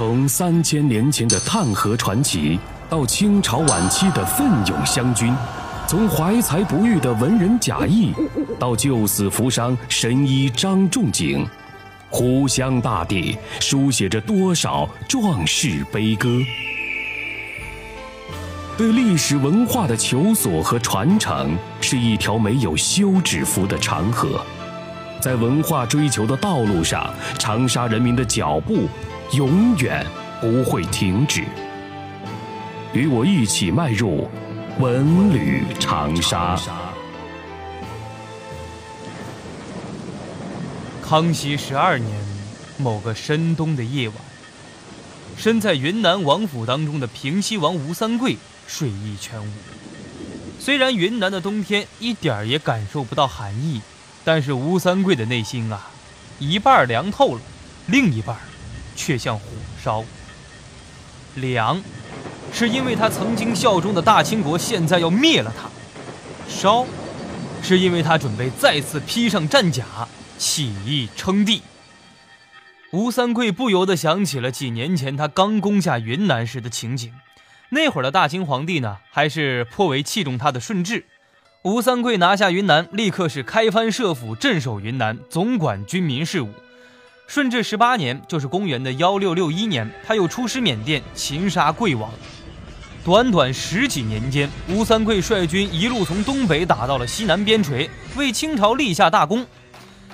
从三千年前的探河传奇，到清朝晚期的奋勇湘军，从怀才不遇的文人贾谊，到救死扶伤神医张仲景，湖湘大地书写着多少壮士悲歌？对历史文化的求索和传承，是一条没有休止符的长河。在文化追求的道路上，长沙人民的脚步永远不会停止。与我一起迈入文旅长沙。康熙十二年某个深冬的夜晚，身在云南王府当中的平西王吴三桂睡意全无。虽然云南的冬天一点儿也感受不到寒意。但是吴三桂的内心啊，一半凉透了，另一半却像火烧。凉，是因为他曾经效忠的大清国现在要灭了他；烧，是因为他准备再次披上战甲，起义称帝。吴三桂不由得想起了几年前他刚攻下云南时的情景，那会儿的大清皇帝呢，还是颇为器重他的顺治。吴三桂拿下云南，立刻是开藩设府，镇守云南，总管军民事务。顺治十八年，就是公元的幺六六一年，他又出师缅甸，擒杀贵王。短短十几年间，吴三桂率军一路从东北打到了西南边陲，为清朝立下大功。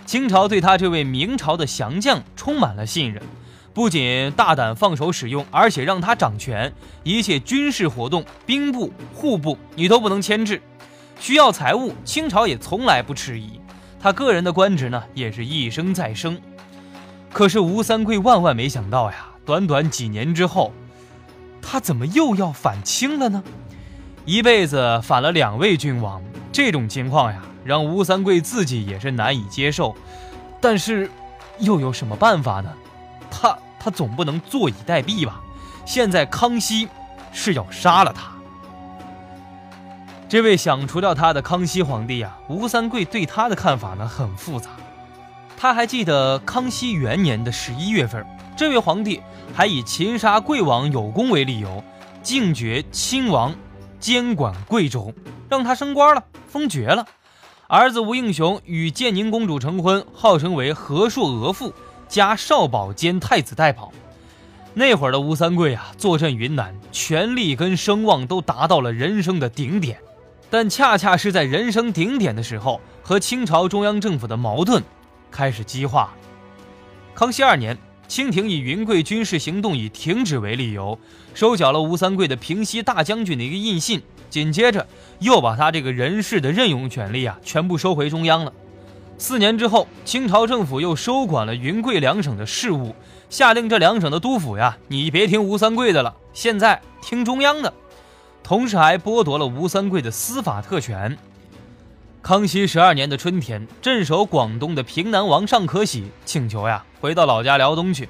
清朝对他这位明朝的降将充满了信任，不仅大胆放手使用，而且让他掌权，一切军事活动、兵部、户部，你都不能牵制。需要财物，清朝也从来不迟疑。他个人的官职呢，也是一升再升。可是吴三桂万万没想到呀，短短几年之后，他怎么又要反清了呢？一辈子反了两位君王，这种情况呀，让吴三桂自己也是难以接受。但是，又有什么办法呢？他他总不能坐以待毙吧？现在康熙是要杀了他。这位想除掉他的康熙皇帝啊，吴三桂对他的看法呢很复杂。他还记得康熙元年的十一月份，这位皇帝还以擒杀贵王有功为理由，敬爵亲王，监管贵州，让他升官了，封爵了。儿子吴应熊与建宁公主成婚，号称为和硕额驸，加少保兼太子太保。那会儿的吴三桂啊，坐镇云南，权力跟声望都达到了人生的顶点。但恰恰是在人生顶点的时候，和清朝中央政府的矛盾开始激化。康熙二年，清廷以云贵军事行动已停止为理由，收缴了吴三桂的平西大将军的一个印信，紧接着又把他这个人事的任用权利啊全部收回中央了。四年之后，清朝政府又收管了云贵两省的事务，下令这两省的督府呀，你别听吴三桂的了，现在听中央的。同时还剥夺了吴三桂的司法特权。康熙十二年的春天，镇守广东的平南王尚可喜请求呀，回到老家辽东去。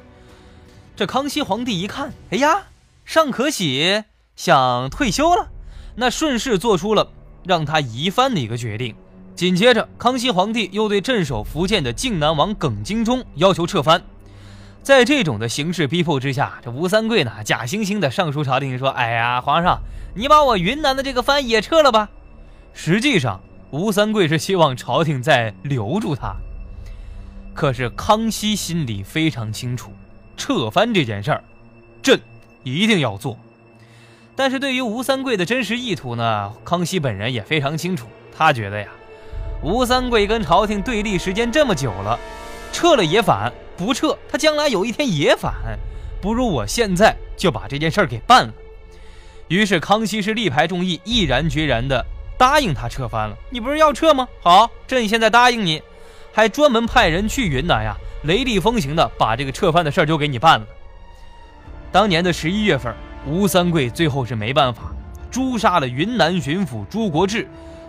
这康熙皇帝一看，哎呀，尚可喜想退休了，那顺势做出了让他移藩的一个决定。紧接着，康熙皇帝又对镇守福建的靖南王耿精忠要求撤藩。在这种的形势逼迫之下，这吴三桂呢，假惺惺的上书朝廷说：“哎呀，皇上。”你把我云南的这个藩也撤了吧？实际上，吴三桂是希望朝廷再留住他。可是康熙心里非常清楚，撤藩这件事儿，朕一定要做。但是对于吴三桂的真实意图呢，康熙本人也非常清楚。他觉得呀，吴三桂跟朝廷对立时间这么久了，撤了也反，不撤他将来有一天也反，不如我现在就把这件事儿给办了。于是康熙是力排众议，毅然决然地答应他撤藩了。你不是要撤吗？好，朕现在答应你，还专门派人去云南呀，雷厉风行的把这个撤藩的事儿就给你办了。当年的十一月份，吴三桂最后是没办法，诛杀了云南巡抚朱国治，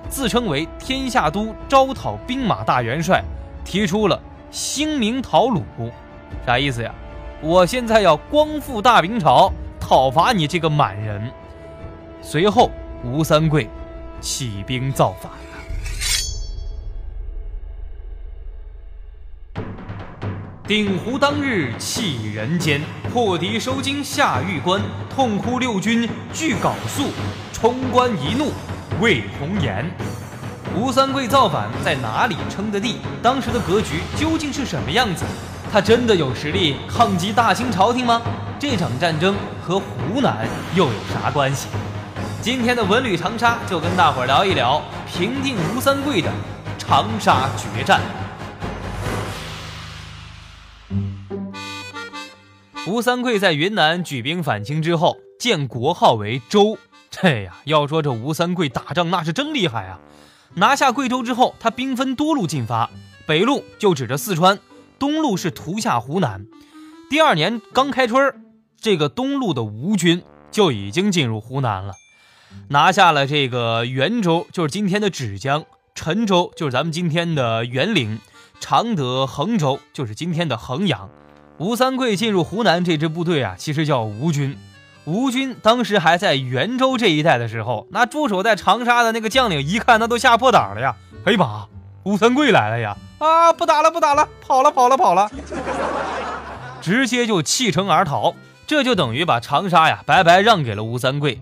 自称为天下都招讨兵马大元帅，提出了兴明讨虏，啥意思呀？我现在要光复大明朝，讨伐你这个满人。随后，吴三桂起兵造反了。鼎湖当日弃人间，破敌收京下玉关，痛哭六军俱缟素，冲冠一怒为红颜。吴三桂造反在哪里称的地？当时的格局究竟是什么样子？他真的有实力抗击大清朝廷吗？这场战争和湖南又有啥关系？今天的文旅长沙就跟大伙聊一聊平定吴三桂的长沙决战。吴三桂在云南举兵反清之后，建国号为周。这呀，要说这吴三桂打仗那是真厉害啊！拿下贵州之后，他兵分多路进发，北路就指着四川，东路是屠下湖南。第二年刚开春，这个东路的吴军就已经进入湖南了，拿下了这个元州，就是今天的芷江；陈州就是咱们今天的沅陵；常德、衡州就是今天的衡阳。吴三桂进入湖南这支部队啊，其实叫吴军。吴军当时还在元州这一带的时候，那驻守在长沙的那个将领一看，那都吓破胆了呀！哎呀妈，吴三桂来了呀！啊，不打了，不打了，跑了，跑了，跑了，直接就弃城而逃。这就等于把长沙呀白白让给了吴三桂。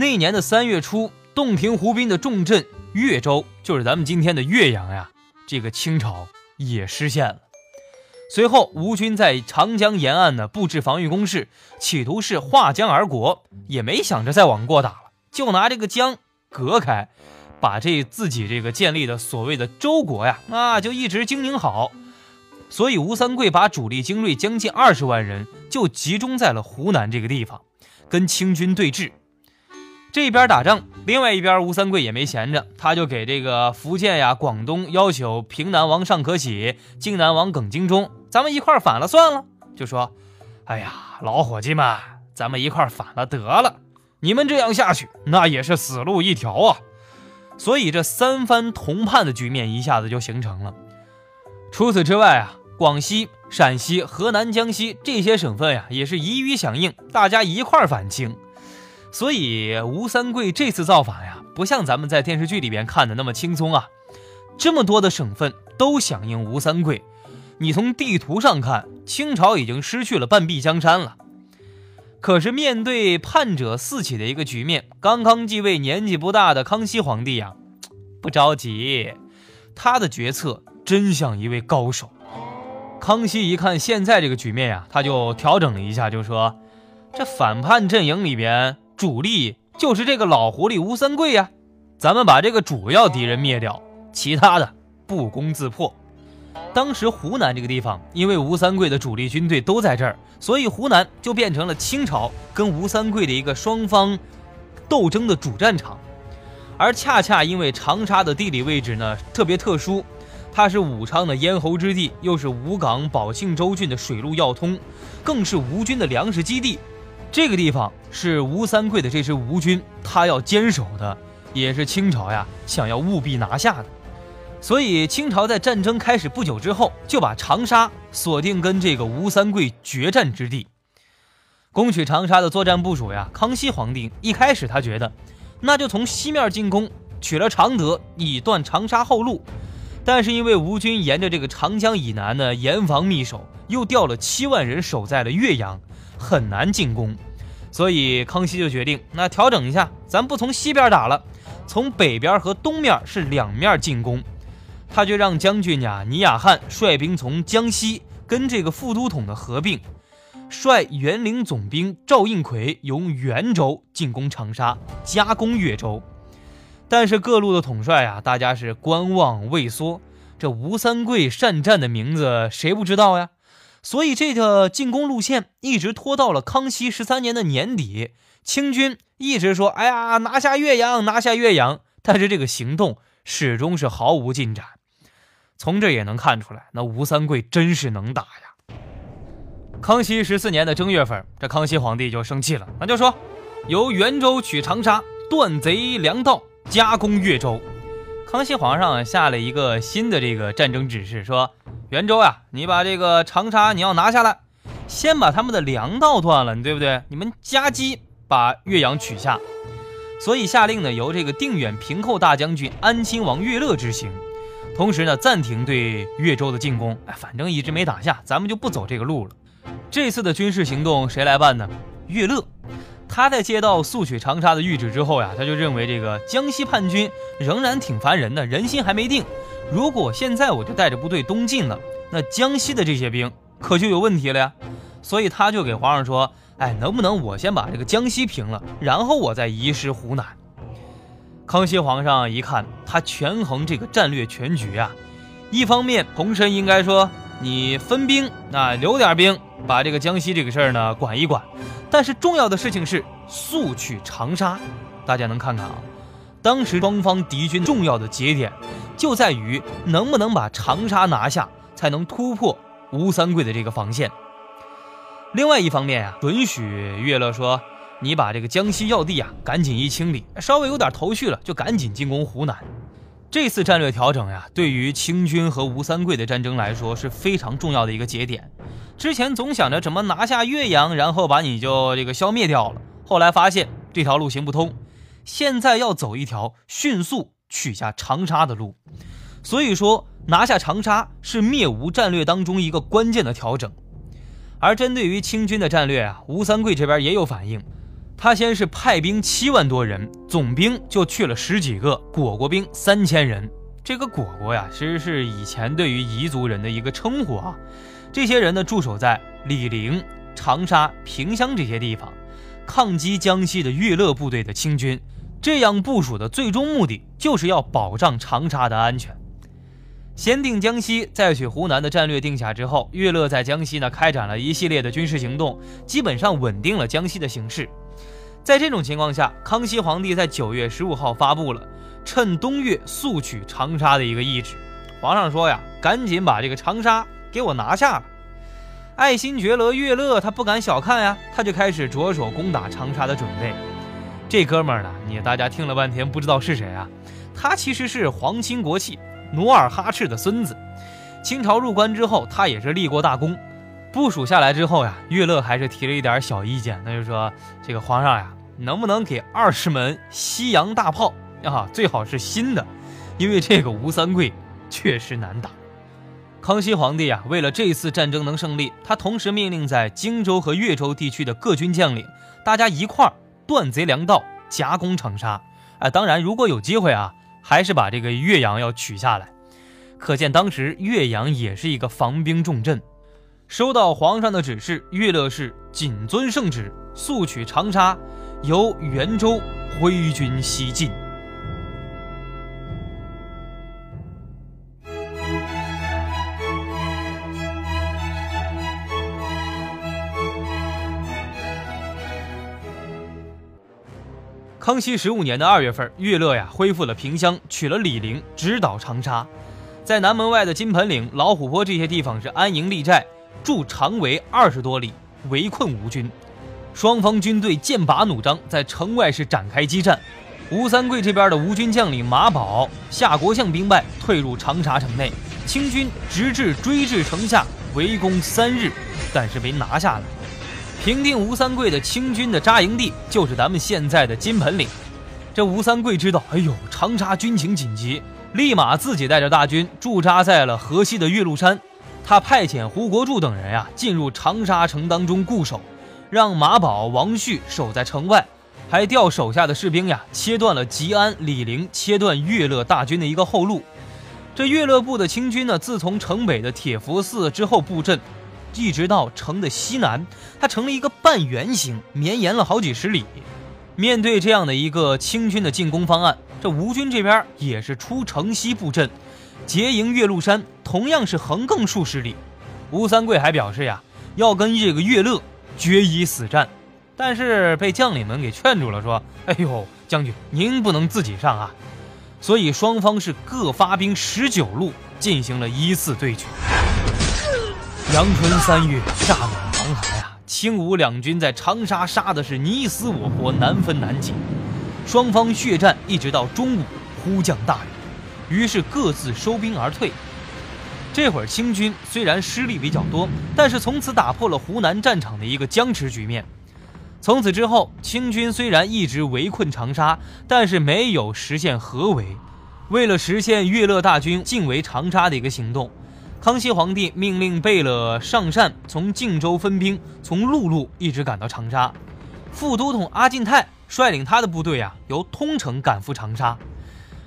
那年的三月初，洞庭湖滨的重镇岳州，就是咱们今天的岳阳呀，这个清朝也失陷了。随后，吴军在长江沿岸呢布置防御工事，企图是划江而过，也没想着再往过打了，就拿这个江隔开，把这自己这个建立的所谓的周国呀，那就一直经营好。所以，吴三桂把主力精锐将近二十万人就集中在了湖南这个地方，跟清军对峙。这边打仗，另外一边吴三桂也没闲着，他就给这个福建呀、广东要求平南王尚可喜、靖南王耿精忠。咱们一块反了算了，就说：“哎呀，老伙计们，咱们一块反了得了。你们这样下去，那也是死路一条啊。”所以这三番同叛的局面一下子就形成了。除此之外啊，广西、陕西、河南、江西这些省份呀，也是一一响应，大家一块反清。所以吴三桂这次造反呀，不像咱们在电视剧里边看的那么轻松啊。这么多的省份都响应吴三桂。你从地图上看，清朝已经失去了半壁江山了。可是面对叛者四起的一个局面，刚刚继位、年纪不大的康熙皇帝呀，不着急。他的决策真像一位高手。康熙一看现在这个局面呀，他就调整了一下，就说：“这反叛阵营里边主力就是这个老狐狸吴三桂呀，咱们把这个主要敌人灭掉，其他的不攻自破。”当时湖南这个地方，因为吴三桂的主力军队都在这儿，所以湖南就变成了清朝跟吴三桂的一个双方斗争的主战场。而恰恰因为长沙的地理位置呢特别特殊，它是武昌的咽喉之地，又是武冈、宝庆州郡的水路要通，更是吴军的粮食基地。这个地方是吴三桂的这支吴军他要坚守的，也是清朝呀想要务必拿下的。所以，清朝在战争开始不久之后，就把长沙锁定跟这个吴三桂决战之地。攻取长沙的作战部署呀，康熙皇帝一开始他觉得，那就从西面进攻，取了常德，以断长沙后路。但是因为吴军沿着这个长江以南呢，严防密守，又调了七万人守在了岳阳，很难进攻。所以康熙就决定，那调整一下，咱不从西边打了，从北边和东面是两面进攻。他就让将军呀倪雅汉率兵从江西跟这个副都统的合并，率元陵总兵赵应奎由元州进攻长沙，加攻岳州。但是各路的统帅啊，大家是观望畏缩。这吴三桂善战的名字谁不知道呀？所以这个进攻路线一直拖到了康熙十三年的年底，清军一直说：“哎呀，拿下岳阳，拿下岳阳。”但是这个行动始终是毫无进展。从这也能看出来，那吴三桂真是能打呀！康熙十四年的正月份，这康熙皇帝就生气了，那就说由元州取长沙，断贼粮道，加攻岳州。康熙皇上下了一个新的这个战争指示，说元州啊，你把这个长沙你要拿下来，先把他们的粮道断了，对不对？你们夹击把岳阳取下。所以下令呢，由这个定远平寇大将军安亲王岳乐执行。同时呢暂停对岳州的进攻。哎，反正一直没打下，咱们就不走这个路了。这次的军事行动谁来办呢？岳乐。他在接到速取长沙的谕旨之后呀，他就认为这个江西叛军仍然挺烦人的，人心还没定。如果现在我就带着部队东进了，那江西的这些兵可就有问题了呀。所以他就给皇上说：“哎，能不能我先把这个江西平了，然后我再移师湖南？”康熙皇上一看，他权衡这个战略全局啊，一方面洪深应该说你分兵，那留点兵，把这个江西这个事儿呢管一管。但是重要的事情是速去长沙，大家能看看啊？当时双方敌军重要的节点就在于能不能把长沙拿下，才能突破吴三桂的这个防线。另外一方面啊，准许岳乐说：“你把这个江西要地啊，赶紧一清理，稍微有点头绪了，就赶紧进攻湖南。”这次战略调整呀，对于清军和吴三桂的战争来说是非常重要的一个节点。之前总想着怎么拿下岳阳，然后把你就这个消灭掉了。后来发现这条路行不通，现在要走一条迅速取下长沙的路。所以说，拿下长沙是灭吴战略当中一个关键的调整。而针对于清军的战略啊，吴三桂这边也有反应。他先是派兵七万多人，总兵就去了十几个，果果兵三千人。这个果果呀，其实是以前对于彝族人的一个称呼啊。这些人呢驻守在醴陵、长沙、萍乡这些地方，抗击江西的岳乐部队的清军。这样部署的最终目的就是要保障长沙的安全。先定江西，再取湖南的战略定下之后，岳乐在江西呢开展了一系列的军事行动，基本上稳定了江西的形势。在这种情况下，康熙皇帝在九月十五号发布了趁冬月速取长沙的一个懿旨。皇上说呀，赶紧把这个长沙。给我拿下了！爱新觉罗岳乐他不敢小看呀，他就开始着手攻打长沙的准备。这哥们儿呢，你大家听了半天不知道是谁啊？他其实是皇亲国戚努尔哈赤的孙子。清朝入关之后，他也是立过大功。部署下来之后呀，岳乐还是提了一点小意见，那就说这个皇上呀，能不能给二十门西洋大炮啊？最好是新的，因为这个吴三桂确实难打。康熙皇帝啊，为了这次战争能胜利，他同时命令在荆州和越州地区的各军将领，大家一块儿断贼粮道，夹攻长沙。哎，当然，如果有机会啊，还是把这个岳阳要取下来。可见当时岳阳也是一个防兵重镇。收到皇上的指示，岳乐氏谨遵圣旨，速取长沙，由元州挥军西进。康熙十五年的二月份，岳乐呀恢复了平乡，取了醴陵，直捣长沙。在南门外的金盆岭、老虎坡这些地方是安营立寨，筑长围二十多里，围困吴军。双方军队剑拔弩张，在城外是展开激战。吴三桂这边的吴军将领马宝、夏国相兵败，退入长沙城内。清军直至追至城下，围攻三日，但是被拿下了。平定吴三桂的清军的扎营地就是咱们现在的金盆岭。这吴三桂知道，哎呦，长沙军情紧急，立马自己带着大军驻扎在了河西的岳麓山。他派遣胡国柱等人呀进入长沙城当中固守，让马宝、王旭守在城外，还调手下的士兵呀切断了吉安、醴陵，切断岳乐大军的一个后路。这岳乐部的清军呢，自从城北的铁佛寺之后布阵。一直到城的西南，它成了一个半圆形，绵延了好几十里。面对这样的一个清军的进攻方案，这吴军这边也是出城西布阵，结营岳麓山，同样是横亘数十里。吴三桂还表示呀，要跟这个岳乐决一死战，但是被将领们给劝住了，说：“哎呦，将军您不能自己上啊！”所以双方是各发兵十九路，进行了一次对决。阳春三月，乍暖还寒啊！清吴两军在长沙杀的是你死我活，难分难解。双方血战一直到中午，忽降大雨，于是各自收兵而退。这会儿清军虽然失利比较多，但是从此打破了湖南战场的一个僵持局面。从此之后，清军虽然一直围困长沙，但是没有实现合围。为了实现岳乐大军进围长沙的一个行动，康熙皇帝命令贝勒尚善从靖州分兵，从陆路一直赶到长沙。副都统阿进泰率领他的部队啊，由通城赶赴长沙。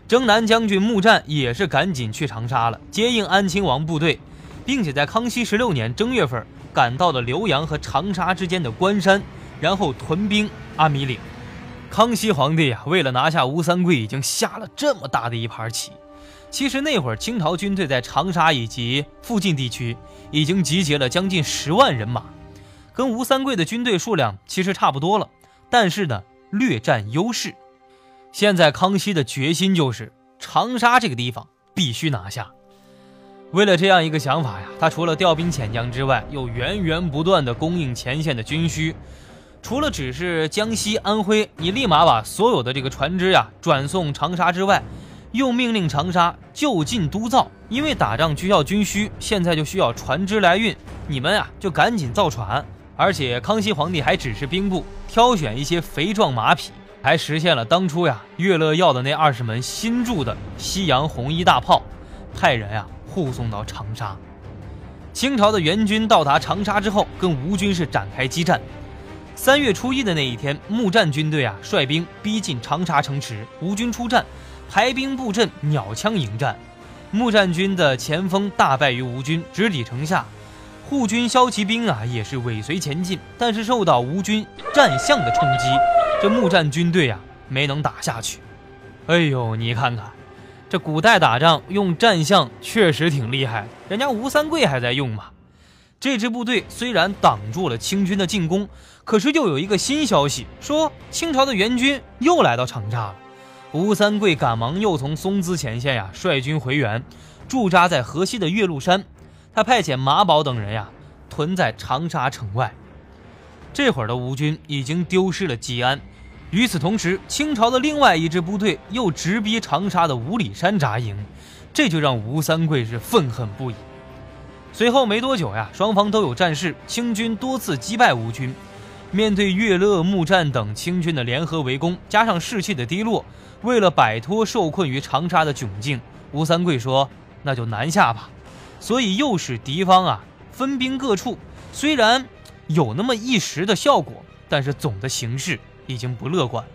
征南将军穆战也是赶紧去长沙了，接应安亲王部队，并且在康熙十六年正月份赶到了浏阳和长沙之间的关山，然后屯兵阿米岭。康熙皇帝啊，为了拿下吴三桂，已经下了这么大的一盘棋。其实那会儿清朝军队在长沙以及附近地区已经集结了将近十万人马，跟吴三桂的军队数量其实差不多了，但是呢略占优势。现在康熙的决心就是长沙这个地方必须拿下。为了这样一个想法呀，他除了调兵遣将之外，又源源不断的供应前线的军需。除了只是江西、安徽，你立马把所有的这个船只呀转送长沙之外，又命令长沙就近督造，因为打仗需要军需，现在就需要船只来运，你们啊就赶紧造船。而且康熙皇帝还指示兵部挑选一些肥壮马匹。还实现了当初呀，岳乐要的那二十门新铸的西洋红衣大炮，派人呀护送到长沙。清朝的援军到达长沙之后，跟吴军是展开激战。三月初一的那一天，木战军队啊率兵逼近长沙城池，吴军出战，排兵布阵，鸟枪迎战。木战军的前锋大败于吴军，直抵城下。护军骁骑兵啊也是尾随前进，但是受到吴军战象的冲击。这木战军队呀，没能打下去。哎呦，你看看，这古代打仗用战象确实挺厉害。人家吴三桂还在用嘛。这支部队虽然挡住了清军的进攻，可是又有一个新消息，说清朝的援军又来到长沙了。吴三桂赶忙又从松滋前线呀率军回援，驻扎在河西的岳麓山。他派遣马宝等人呀屯在长沙城外。这会儿的吴军已经丢失了吉安。与此同时，清朝的另外一支部队又直逼长沙的五里山扎营，这就让吴三桂是愤恨不已。随后没多久呀，双方都有战事，清军多次击败吴军。面对岳乐、木战等清军的联合围攻，加上士气的低落，为了摆脱受困于长沙的窘境，吴三桂说：“那就南下吧。”所以又使敌方啊分兵各处，虽然有那么一时的效果，但是总的形势。已经不乐观了。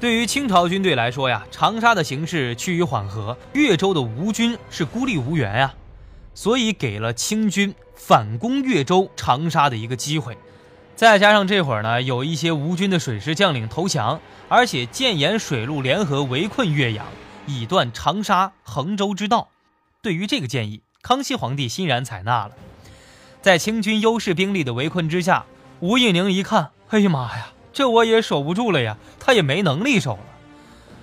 对于清朝军队来说呀，长沙的形势趋于缓和，岳州的吴军是孤立无援呀，所以给了清军反攻岳州、长沙的一个机会。再加上这会儿呢，有一些吴军的水师将领投降，而且建言水陆联合围困岳阳，以断长沙、衡州之道。对于这个建议，康熙皇帝欣然采纳了。在清军优势兵力的围困之下，吴应宁一看，哎呀妈呀！这我也守不住了呀，他也没能力守了。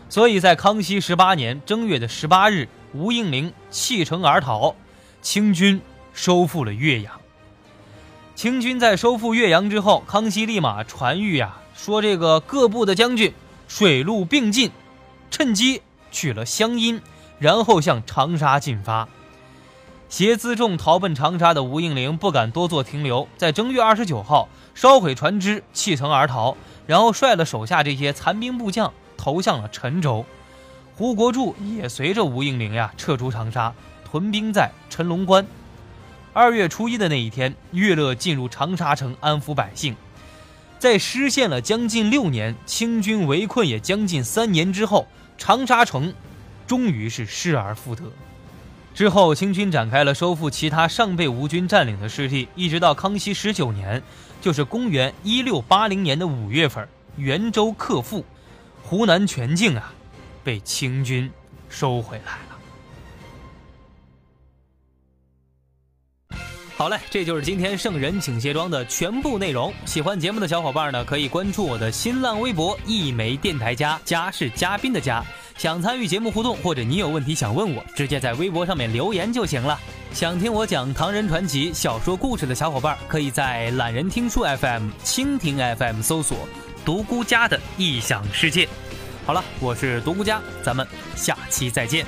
所以在康熙十八年正月的十八日，吴应麟弃城而逃，清军收复了岳阳。清军在收复岳阳之后，康熙立马传谕呀，说这个各部的将军水陆并进，趁机取了湘阴，然后向长沙进发。携辎重逃奔长沙的吴应麟不敢多做停留，在正月二十九号。烧毁船只，弃城而逃，然后率了手下这些残兵部将投向了陈州。胡国柱也随着吴应麟呀撤出长沙，屯兵在陈龙关。二月初一的那一天，岳乐进入长沙城安抚百姓。在失陷了将近六年，清军围困也将近三年之后，长沙城终于是失而复得。之后，清军展开了收复其他尚被吴军占领的失地，一直到康熙十九年。就是公元一六八零年的五月份，元州克复，湖南全境啊，被清军收回来了。好嘞，这就是今天圣人请卸妆的全部内容。喜欢节目的小伙伴呢，可以关注我的新浪微博“一枚电台家”，家是嘉宾的家。想参与节目互动，或者你有问题想问我，直接在微博上面留言就行了。想听我讲唐人传奇小说故事的小伙伴，可以在懒人听书 FM、蜻蜓 FM 搜索“独孤家的异想世界”。好了，我是独孤家，咱们下期再见。